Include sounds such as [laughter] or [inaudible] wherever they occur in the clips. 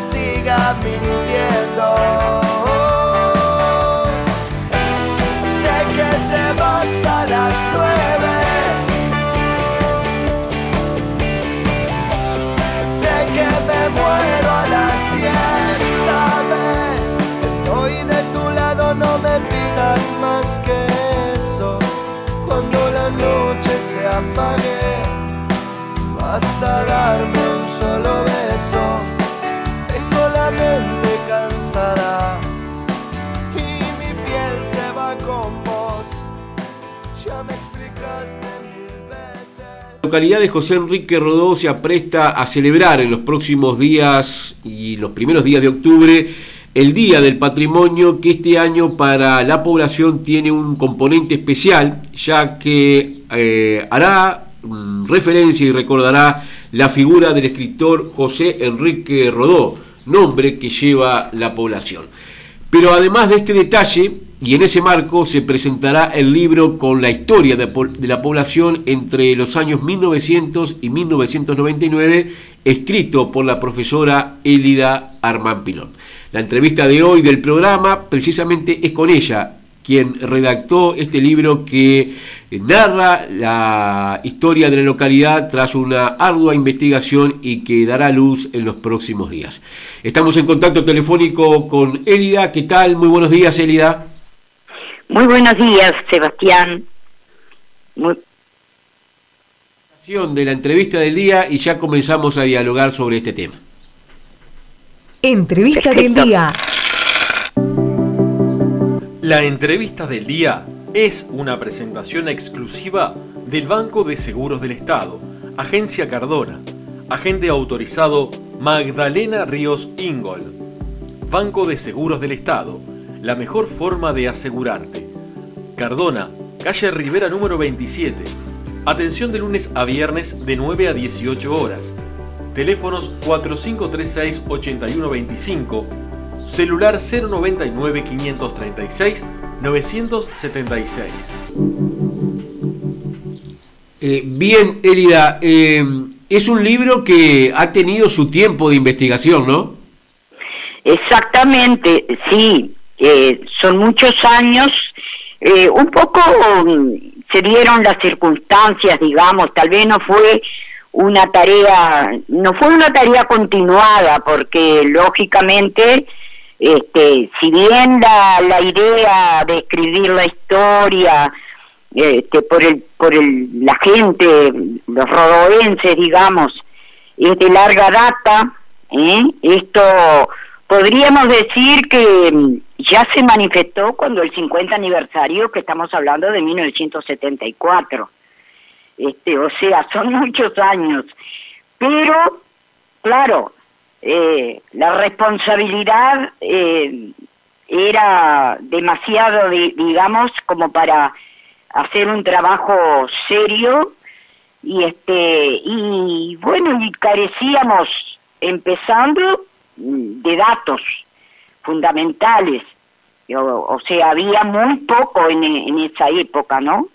siga mintiendo. Sé que te vas a las nueve. Sé que me muero a las diez, sabes. Estoy de tu lado, no me pidas más que eso. Cuando la noche se apague, vas a darme un solo beso. Localidad de José Enrique Rodó se apresta a celebrar en los próximos días y los primeros días de octubre el Día del Patrimonio que este año para la población tiene un componente especial ya que eh, hará mm, referencia y recordará la figura del escritor José Enrique Rodó, nombre que lleva la población. Pero además de este detalle, y en ese marco se presentará el libro con la historia de, la población entre los años 1900 y 1999, escrito por la profesora Élida Armán Pilón. La entrevista de hoy del programa precisamente es con ella, quien redactó este libro que narra la historia de la localidad tras una ardua investigación y que dará luz en los próximos días. Estamos en contacto telefónico con Élida. ¿Qué tal? Muy buenos días, Élida. Muy buenos días, Sebastián. Muy- De la entrevista del día y ya comenzamos a dialogar sobre este tema. Entrevista del día. La entrevista del día es una presentación exclusiva del Banco de Seguros del Estado, Agencia Cardona, agente autorizado Magdalena Ríos Ingol. Banco de Seguros del Estado, la mejor forma de asegurarte. Cardona, calle Rivera número 27. Atención de lunes a viernes de 9 a 18 horas. Teléfonos 4536-8125, celular 099-536-976. Eh, bien, Élida, eh, es un libro que ha tenido su tiempo de investigación, ¿no? Exactamente, sí, eh, son muchos años. eh, un poco mm, se dieron las circunstancias, digamos, tal vez no fue una tarea, no fue una tarea continuada, porque lógicamente, este, si bien la, la idea de escribir la historia este, por el, por el, la gente, los rodoenses, digamos, es de larga data, ¿eh? esto podríamos decir que mm, ya se manifestó cuando el 50 aniversario, que estamos hablando de 1974. Este, o sea, son muchos años. Pero, claro, eh, la responsabilidad eh, era demasiado, di- digamos, como para hacer un trabajo serio y este y bueno y carecíamos empezando mm, de datos fundamentales o, o sea había muy poco en, en esa época no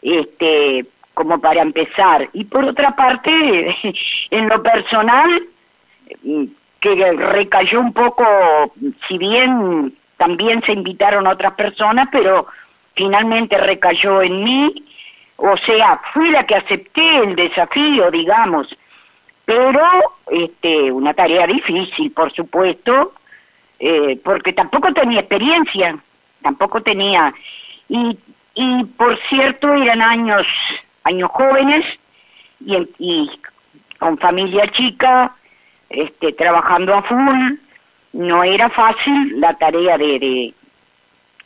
este como para empezar. Y por otra parte [laughs] en lo personal mm, que recayó un poco si bien también se invitaron otras personas pero finalmente recayó en mí. O sea, fui la que acepté el desafío, digamos, pero este, una tarea difícil, por supuesto, eh, porque tampoco tenía experiencia, tampoco tenía, y, y por cierto eran años, años jóvenes y, y con familia chica, este, trabajando a full, no era fácil la tarea de,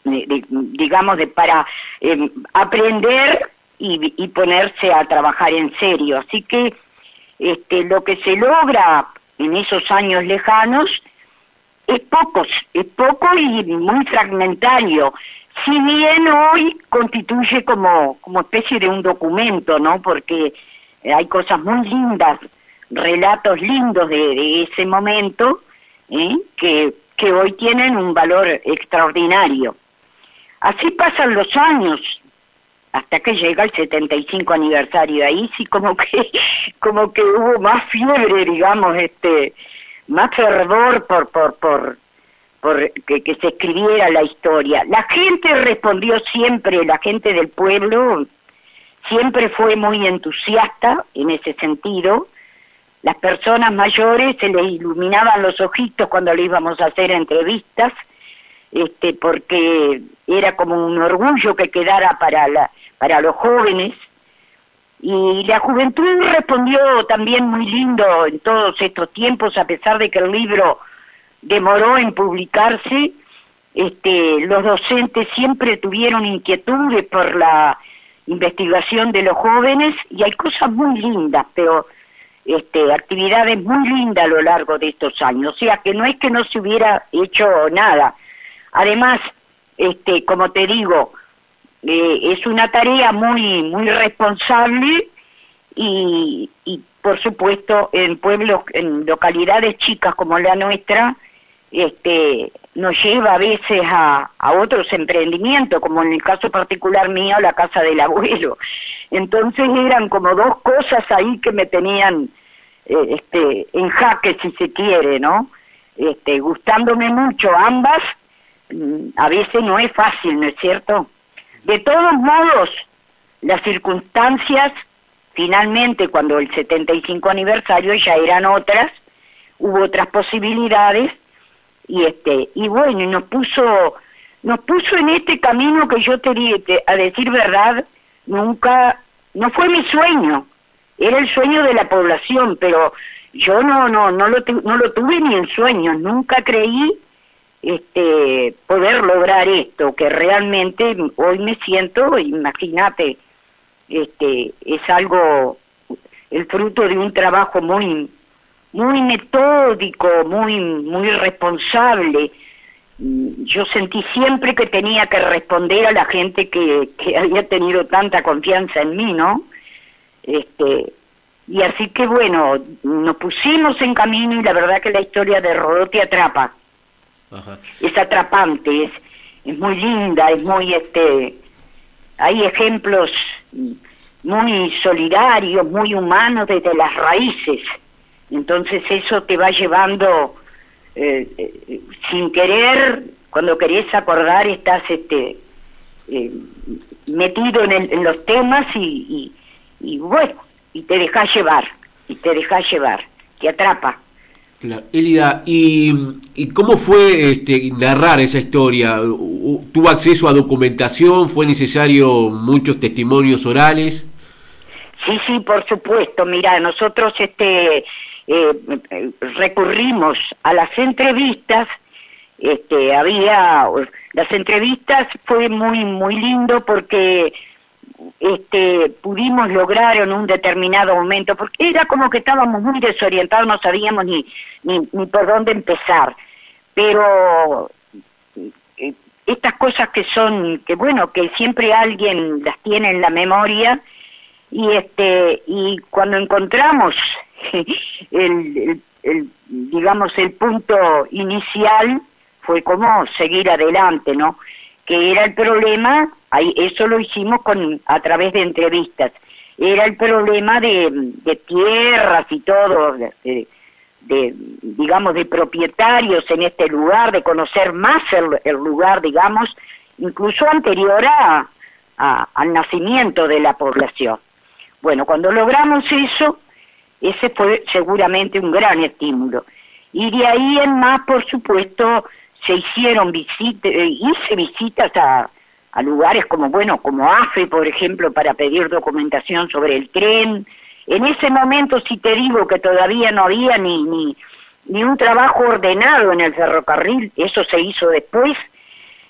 de, digamos, de para eh, aprender y, y ponerse a trabajar en serio. Así que este, lo que se logra en esos años lejanos es poco, es poco y muy fragmentario. Si bien hoy constituye como, como especie de un documento, ¿no? Porque hay cosas muy lindas, relatos lindos de, de ese momento, ¿eh? que, que hoy tienen un valor extraordinario. Así pasan los años, hasta que llega el 75 aniversario ahí sí como que [laughs] como que hubo más fiebre digamos este más fervor por, por, por, por que, que se escribiera la historia. La gente respondió siempre, la gente del pueblo siempre fue muy entusiasta en ese sentido. Las personas mayores se les iluminaban los ojitos cuando le íbamos a hacer entrevistas, este, porque era como un orgullo que quedara para, la, para los jóvenes. Y la juventud respondió también muy lindo en todos estos tiempos, a pesar de que el libro demoró en publicarse. Este, los docentes siempre tuvieron inquietudes por la investigación de los jóvenes y hay cosas muy lindas, pero este, actividades muy lindas a lo largo de estos años. O sea que no es que no se hubiera hecho nada. Además, este, como te digo, eh, es una tarea muy, muy responsable y, y por supuesto en pueblos, en localidades chicas como la nuestra, este, nos lleva a veces a, a otros emprendimientos, como en el caso particular mío, la casa del abuelo. Entonces eran como dos cosas ahí que me tenían eh, este, en jaque, si se quiere, ¿no? Este, gustándome mucho ambas, mm, a veces no es fácil, ¿no es cierto? De todos modos, las circunstancias, finalmente, cuando el 75 aniversario ya eran otras, hubo otras posibilidades, y este y bueno nos puso nos puso en este camino que yo te, a decir verdad nunca no fue mi sueño era el sueño de la población pero yo no no no lo no lo tuve ni en sueños nunca creí este poder lograr esto que realmente hoy me siento imagínate este es algo el fruto de un trabajo muy muy metódico, muy, muy responsable. Yo sentí siempre que tenía que responder a la gente que, había tenido tanta confianza en mí, ¿no? Este, y así que bueno, nos pusimos en camino y la verdad que la historia de Rodó te atrapa. Es atrapante, es, es muy linda, es muy este hay ejemplos muy solidarios, muy humanos desde las raíces. Entonces eso te va llevando eh, eh, sin querer, cuando querés acordar estás este eh, metido en, los temas y, y, bueno, y te dejas llevar, y te dejas llevar, te atrapa. Claro. Elida, ¿y, ¿y, cómo fue este, narrar esa historia? ¿Tuvo acceso a documentación? ¿Fue necesario muchos testimonios orales? Sí, sí, por supuesto. Mira, nosotros este eh, recurrimos a las entrevistas, este, había, las entrevistas fue muy, muy lindo porque este, pudimos lograr en un determinado momento, porque era como que estábamos muy desorientados, no sabíamos ni, ni, ni por dónde empezar, pero eh, estas cosas que son, que bueno, que siempre alguien las tiene en la memoria, y este, y cuando encontramos [laughs] el, el, digamos, el punto inicial fue como seguir adelante, ¿no? Que era el problema, eso lo hicimos con a través de entrevistas, era el problema de, de tierras y todo, de, digamos, de propietarios en este lugar, de conocer más el, el lugar, digamos, incluso anterior a, al nacimiento de la población. Bueno, cuando logramos eso, ese fue seguramente un gran estímulo. Y de ahí en más, por supuesto, se hicieron visitas, eh, hice visitas a, a lugares como, bueno, como AFE, por ejemplo, para pedir documentación sobre el tren. En ese momento, si te digo que todavía no había ni, ni, ni un trabajo ordenado en el ferrocarril, eso se hizo después,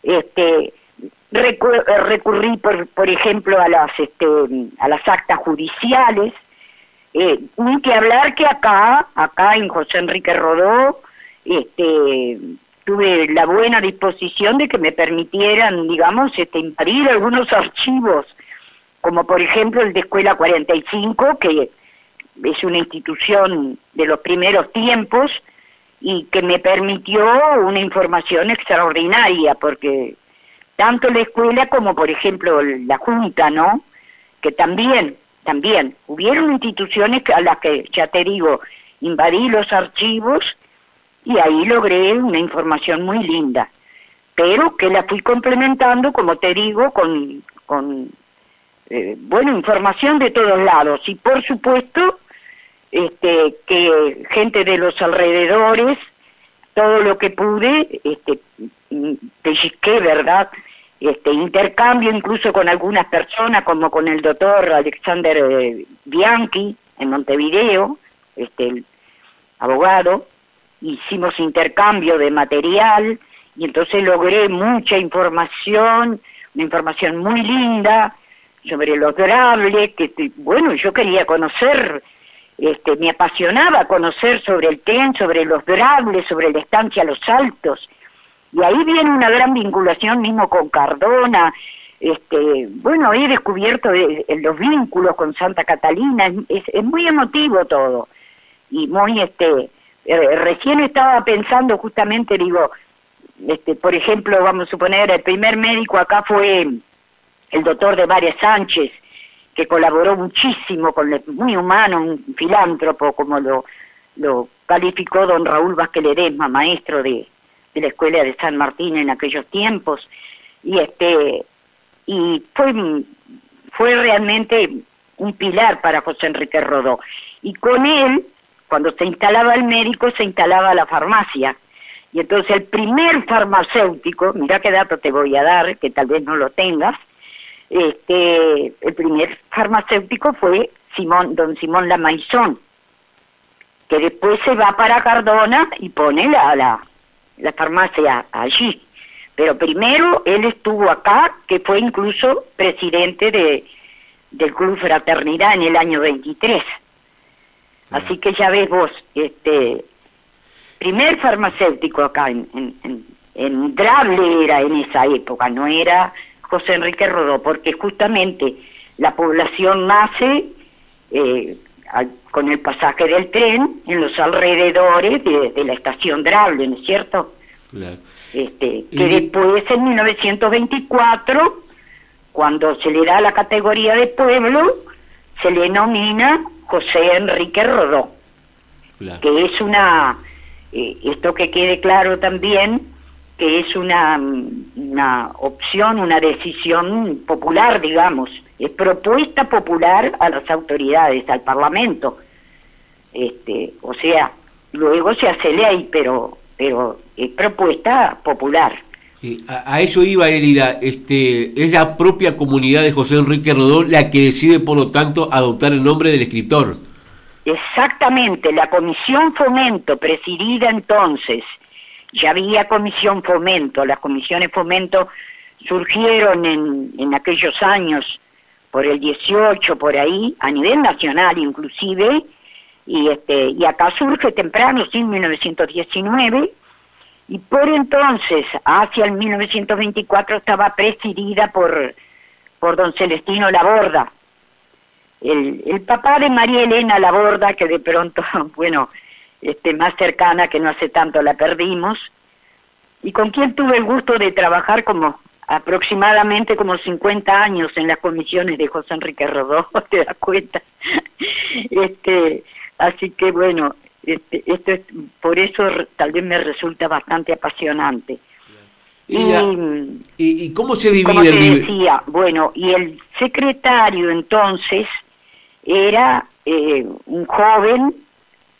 este, recurrí, por, por ejemplo, a las, este, a las actas judiciales, eh, ni que hablar que acá, acá en José Enrique Rodó, este, tuve la buena disposición de que me permitieran, digamos, este, impedir algunos [laughs] archivos, como por ejemplo el de Escuela 45, que es una institución de los primeros tiempos y que me permitió una información extraordinaria, porque tanto la escuela como por ejemplo la Junta, ¿no? Que también también hubieron instituciones a las que, ya te digo, invadí los archivos y ahí logré una información muy linda, pero que la fui complementando, como te digo, con, con eh, información de todos lados y por supuesto este, que gente de los alrededores, todo lo que pude, este, pellizqué, ¿verdad? Este, intercambio incluso con algunas personas, como con el doctor Alexander eh, Bianchi en Montevideo, este, el abogado, hicimos intercambio de material y entonces logré mucha información, una información muy linda sobre los drables, que bueno, yo quería conocer, este, me apasionaba conocer sobre el TEN, sobre los drables, sobre la estancia Los Altos, y ahí viene una gran vinculación mismo con Cardona, este, bueno, he descubierto eh, los vínculos con Santa Catalina, es muy emotivo todo, y muy, este, eh, recién estaba pensando justamente, digo, este, por ejemplo, vamos a suponer, el primer médico acá fue el doctor de Varias Sánchez, que colaboró muchísimo con el, muy humano, un filántropo, como lo, lo calificó don Raúl Vázquez Ledesma, maestro de, de la escuela de San Martín en aquellos tiempos, y este y fue fue realmente un pilar para José Enrique Rodó. Y con él cuando se instalaba el médico, se instalaba la farmacia. Y entonces el primer farmacéutico, mira qué dato te voy a dar, que tal vez no lo tengas, este, el primer farmacéutico fue Simón, don Simón Lamaizón, que después se va para Cardona y pone la, la, la farmacia allí. Pero primero él estuvo acá, que fue incluso presidente de, del Club Fraternidad en el año 23. Así que ya ves vos, este, primer farmacéutico acá en, en, en, Drable era en esa época, no era José Enrique Rodó, porque justamente la población nace eh, con el pasaje del tren en los alrededores de, la estación Drable, ¿no es cierto? Claro. Este, que después, en 1924, cuando se le da la categoría de pueblo, se le denomina José Enrique Rodó, que es una, eh, esto que quede claro también, que es una, una opción, una decisión popular, digamos, es propuesta popular a las autoridades, al Parlamento. Este, o sea, luego se hace ley, pero, pero es propuesta popular. A, eso iba Elida, este, es la propia comunidad de José Enrique Rodó la que decide, por lo tanto, adoptar el nombre del escritor. Exactamente, la Comisión Fomento, presidida entonces, ya había Comisión Fomento, las comisiones Fomento surgieron en, en aquellos años, por el 18, por ahí, a nivel nacional inclusive, y, este, y acá surge temprano, sí, en 1919, y por entonces, hacia el 1924, estaba presidida por, por don Celestino Laborda, el, el papá de María Elena Laborda, que de pronto, [laughs] bueno, este, más cercana, que no hace tanto la perdimos, y con quien tuve el gusto de trabajar como aproximadamente como 50 años en las comisiones de José Enrique Rodó, [laughs] te das cuenta. [laughs] este, así que bueno, este, esto es, por eso tal vez me resulta bastante apasionante. Y, y, cómo se divide como te decía, bueno, y el secretario entonces era eh, un joven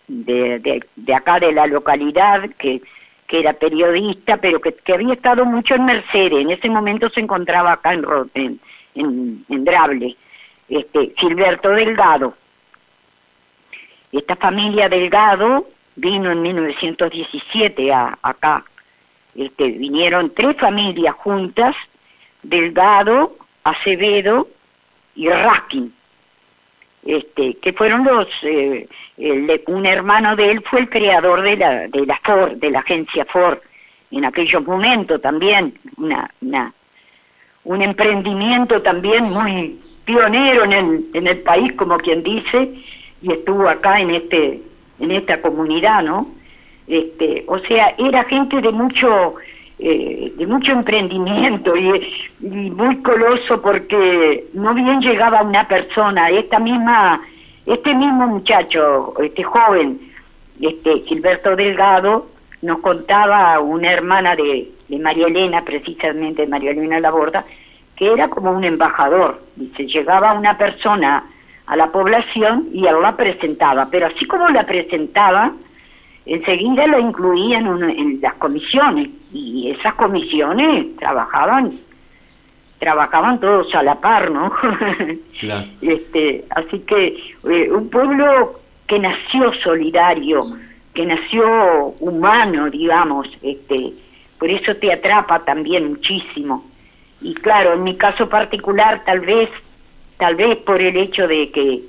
de, de, de, acá de la localidad que, que era periodista, pero que, que, había estado mucho en Mercedes, en ese momento se encontraba acá en, en, en, en Drable, este, Gilberto Delgado esta familia Delgado vino en 1917 a, acá. Este, vinieron tres familias juntas, Delgado, Acevedo y Raskin, este, que fueron los, eh, un hermano de él fue el creador de la, de la Ford, de la agencia Ford, en aquellos momentos también, una, un emprendimiento también muy pionero en el, en el país, como quien dice, y estuvo acá en este en esta comunidad, ¿no? Este, o sea, era gente de mucho eh, de mucho emprendimiento y, muy coloso porque no bien llegaba una persona, esta misma este mismo muchacho, este joven, este Gilberto Delgado, nos contaba una hermana de, de María Elena, precisamente María Elena Laborda, que era como un embajador. Dice, llegaba una persona a la población y él la presentaba, pero así como la presentaba, enseguida la incluían en las comisiones y esas comisiones trabajaban trabajaban todos a la par, ¿no? [laughs] este, así que eh, un pueblo que nació solidario, que nació humano, digamos, este, por eso te atrapa también muchísimo. Y claro, en mi caso particular, tal vez, tal vez por el hecho de que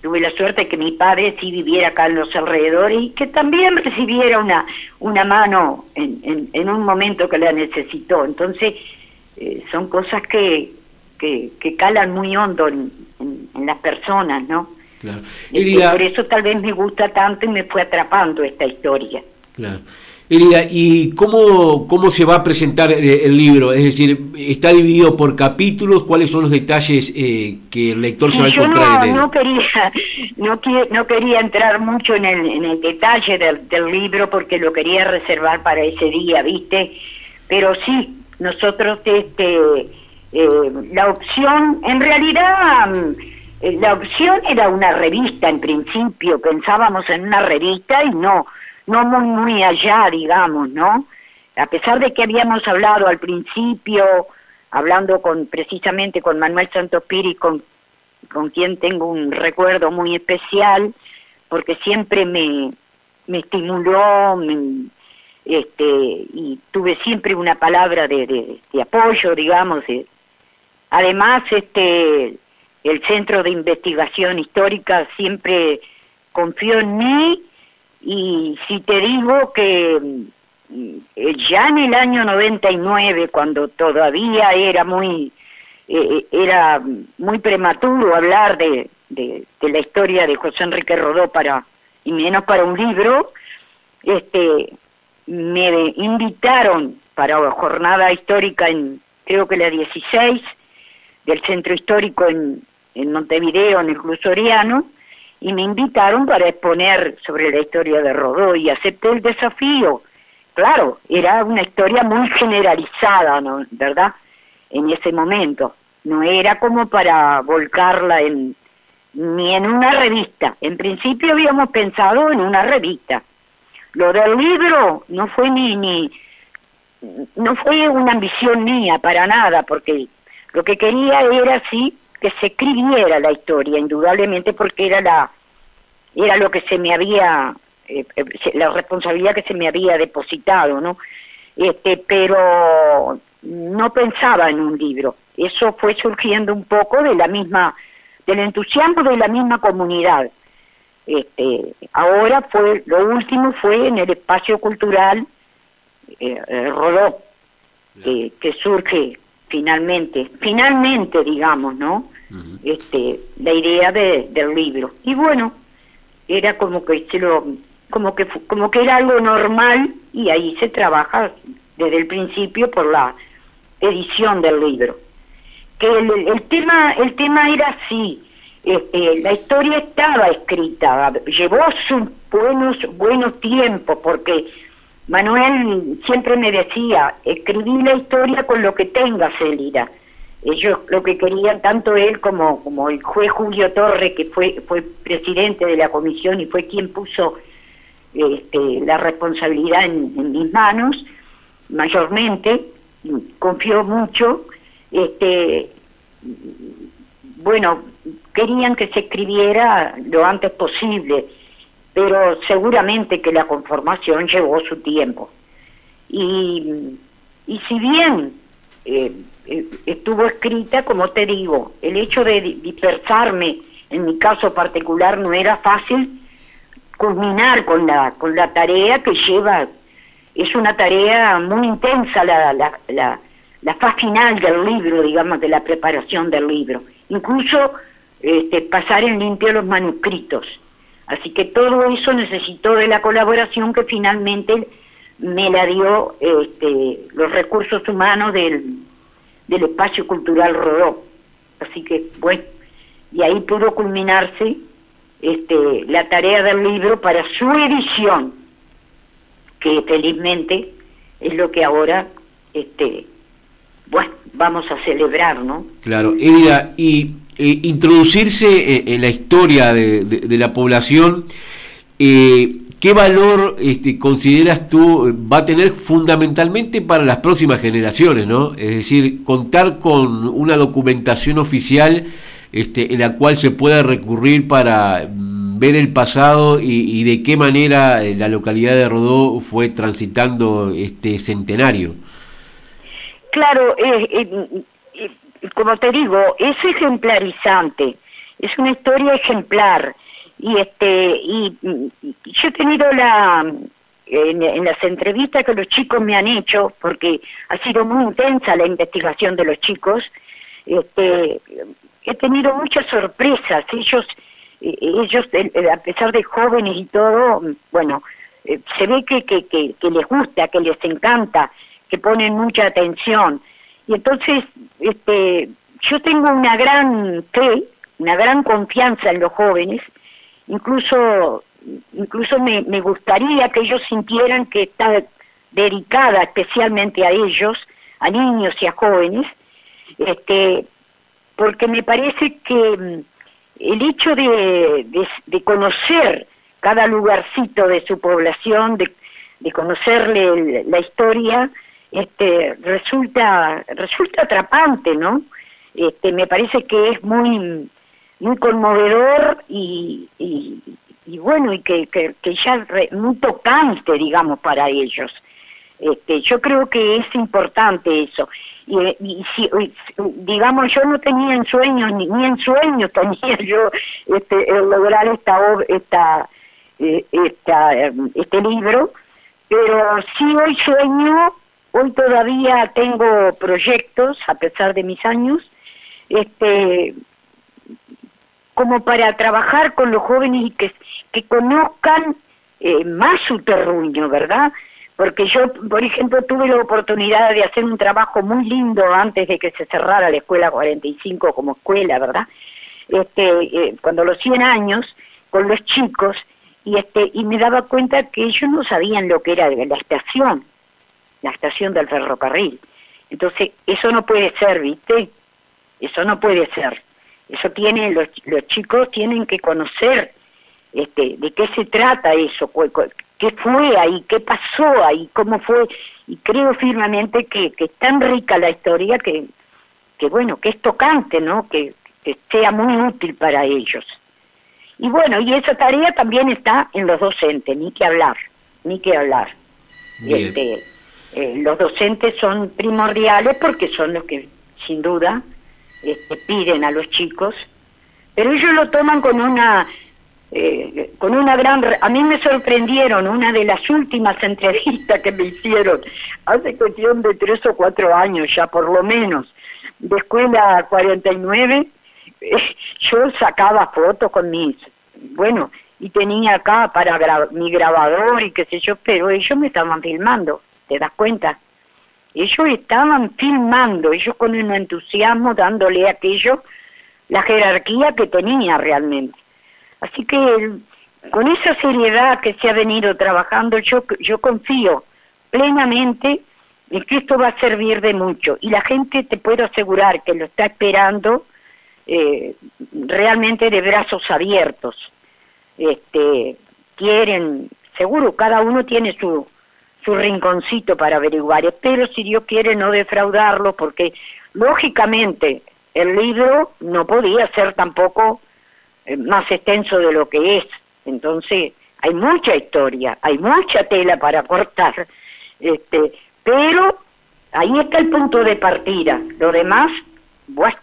tuve la suerte de que mi padre sí viviera acá en los alrededores y que también recibiera una, una mano en, en, un momento que la necesitó. Entonces, eh, son cosas que, que, calan muy hondo en, en, las personas, ¿no? Claro. Este, por eso tal vez me gusta tanto y me fue atrapando esta historia. Claro. ¿y cómo, cómo se va a presentar eh, el libro? Es decir, ¿está dividido por capítulos? ¿Cuáles son los detalles eh, que el lector se va a encontrar en él? No quería, no, no quería entrar mucho en el, en el detalle del, del libro porque lo quería reservar para ese día, ¿viste? Pero sí, nosotros este eh, la opción, en realidad mm, la opción era una revista en principio, pensábamos en una revista y no no muy, muy allá, digamos, ¿no? A pesar de que habíamos hablado al principio, hablando con precisamente con Manuel Santos Piri, con, con quien tengo un recuerdo muy especial, porque siempre me, me estimuló, este, y tuve siempre una palabra de, de, apoyo, digamos. además, este, el Centro de Investigación Histórica siempre confió en mí y si te digo que mm, ya en el año 99, cuando todavía era muy eh, era muy prematuro hablar de, de, la historia de José Enrique Rodó para y menos para un libro, este me invitaron para la jornada histórica en creo que la 16 del centro histórico en, en Montevideo, en el Club Soriano, y me invitaron para exponer sobre la historia de Rodó y acepté el desafío. Claro, era una historia muy generalizada, ¿no? ¿verdad? En ese momento. No era como para volcarla en ni en una revista. En principio habíamos pensado en una revista. Lo del libro no fue ni ni no fue una ambición mía para nada, porque lo que quería era sí que se escribiera la historia, indudablemente porque era la era lo que se me había eh, eh, la responsabilidad que se me había depositado, ¿no? Este, pero no pensaba en un libro. Eso fue surgiendo un poco de la misma del entusiasmo de la misma comunidad. Este, ahora fue lo último fue en el espacio cultural eh, Rodó que surge finalmente, finalmente, digamos, ¿no? Este, la idea de, del libro. Y bueno, era como que se lo, como que, como que era algo normal y ahí se trabaja desde el principio por la edición del libro. Que el, tema, el tema era así, este, la historia estaba escrita, llevó sus buenos, buenos tiempos, porque Manuel siempre me decía, escribí la historia con lo que tengas, Elida. Ellos lo que querían, tanto él como, como el juez Julio Torre, que fue, fue presidente de la comisión y fue quien puso este, la responsabilidad en, mis manos, mayormente, confió mucho, este, bueno, querían que se escribiera lo antes posible pero seguramente que la conformación llevó su tiempo. Y, y si bien eh, estuvo escrita, como te digo, el hecho de dispersarme, en mi caso particular, no era fácil culminar con la, con la tarea que lleva, es una tarea muy intensa la, la, la, la fase final del libro, digamos, de la preparación del libro. Incluso este, pasar en limpio los manuscritos Así que todo eso necesitó de la colaboración que finalmente me la dio este, los recursos humanos del, del espacio cultural Rodó. Así que, bueno, y ahí pudo culminarse este, la tarea del libro para su edición. que felizmente es lo que ahora este bueno vamos a celebrar no claro y eh, introducirse en, la historia de, la población eh, ¿Qué valor este, consideras tú va a tener fundamentalmente para las próximas generaciones, ¿no? Es decir, contar con una documentación oficial este, en la cual se pueda recurrir para mm, ver el pasado y, de qué manera eh, la localidad de Rodó fue transitando este centenario. Claro, como te digo, es ejemplarizante, es una historia ejemplar y este y, yo he tenido la en, las entrevistas que los chicos me han hecho porque ha sido muy intensa la investigación de los chicos este he tenido muchas sorpresas. Ellos ellos a pesar de jóvenes y todo bueno eh, se ve que, que, que, que les gusta que les encanta que ponen mucha atención. Y entonces este yo tengo una gran fe una gran confianza en los jóvenes incluso incluso me, gustaría que ellos sintieran que está dedicada especialmente a ellos, a niños y a jóvenes, este, porque me parece que mm, el hecho de, de, conocer cada lugarcito de su población, de, de conocerle la historia, este, resulta, resulta atrapante, ¿no? Este, me parece que es muy muy conmovedor y, y, bueno, y que, que, ya muy tocante, digamos, para ellos. Este, yo creo que es importante eso. Y, y si, digamos, yo no tenía en sueños, ni, ni en sueños [laughs] tenía yo este, lograr esta, esta, eh, esta, este libro, pero sí hoy sueño, hoy todavía tengo proyectos, a pesar de mis años, este, como para trabajar con los jóvenes y que, que conozcan eh, más su terruño, ¿verdad? Porque yo, por ejemplo, tuve la oportunidad de hacer un trabajo muy lindo antes de que se cerrara la escuela 45 como escuela, ¿verdad? Este, eh, cuando los 100 años, con los chicos, y este y me daba cuenta que ellos no sabían lo que era la estación, la estación del ferrocarril. Entonces, eso no puede ser, ¿viste? Eso no puede ser. Eso tienen los, los chicos tienen que conocer este, de qué se trata eso, qué fue ahí, qué pasó ahí, cómo fue. Y creo firmemente que, que es tan rica la historia que, que bueno, que es tocante, ¿no? Que, que sea muy útil para ellos. Y bueno, y esa tarea también está en los docentes, ni que hablar, ni que hablar. Este, eh, los docentes son primordiales porque son los que, sin duda, este, piden a los chicos, pero ellos lo toman con una eh, con una gran... A mí me sorprendieron una de las últimas [laughs] entrevistas que me hicieron, hace cuestión de tres o cuatro años ya por lo menos, de escuela 49, eh, yo sacaba fotos con mis... Bueno, y tenía acá para mi grabador y qué sé yo, pero ellos me estaban filmando, ¿te das cuenta? Ellos estaban filmando, ellos con un entusiasmo dándole a aquello la jerarquía que tenía realmente. Así que con esa seriedad que se ha venido trabajando, yo, yo confío plenamente en que esto va a servir de mucho. Y la gente, te puedo asegurar, que lo está esperando eh, realmente de brazos abiertos. Este, quieren, seguro, cada uno tiene su, su rinconcito para averiguar. Espero, si Dios quiere, no defraudarlo, porque lógicamente el libro no podía ser tampoco eh, más extenso de lo que es. Entonces, hay mucha historia, hay mucha tela para cortar, este, pero ahí está el punto de partida. Lo demás, bueno,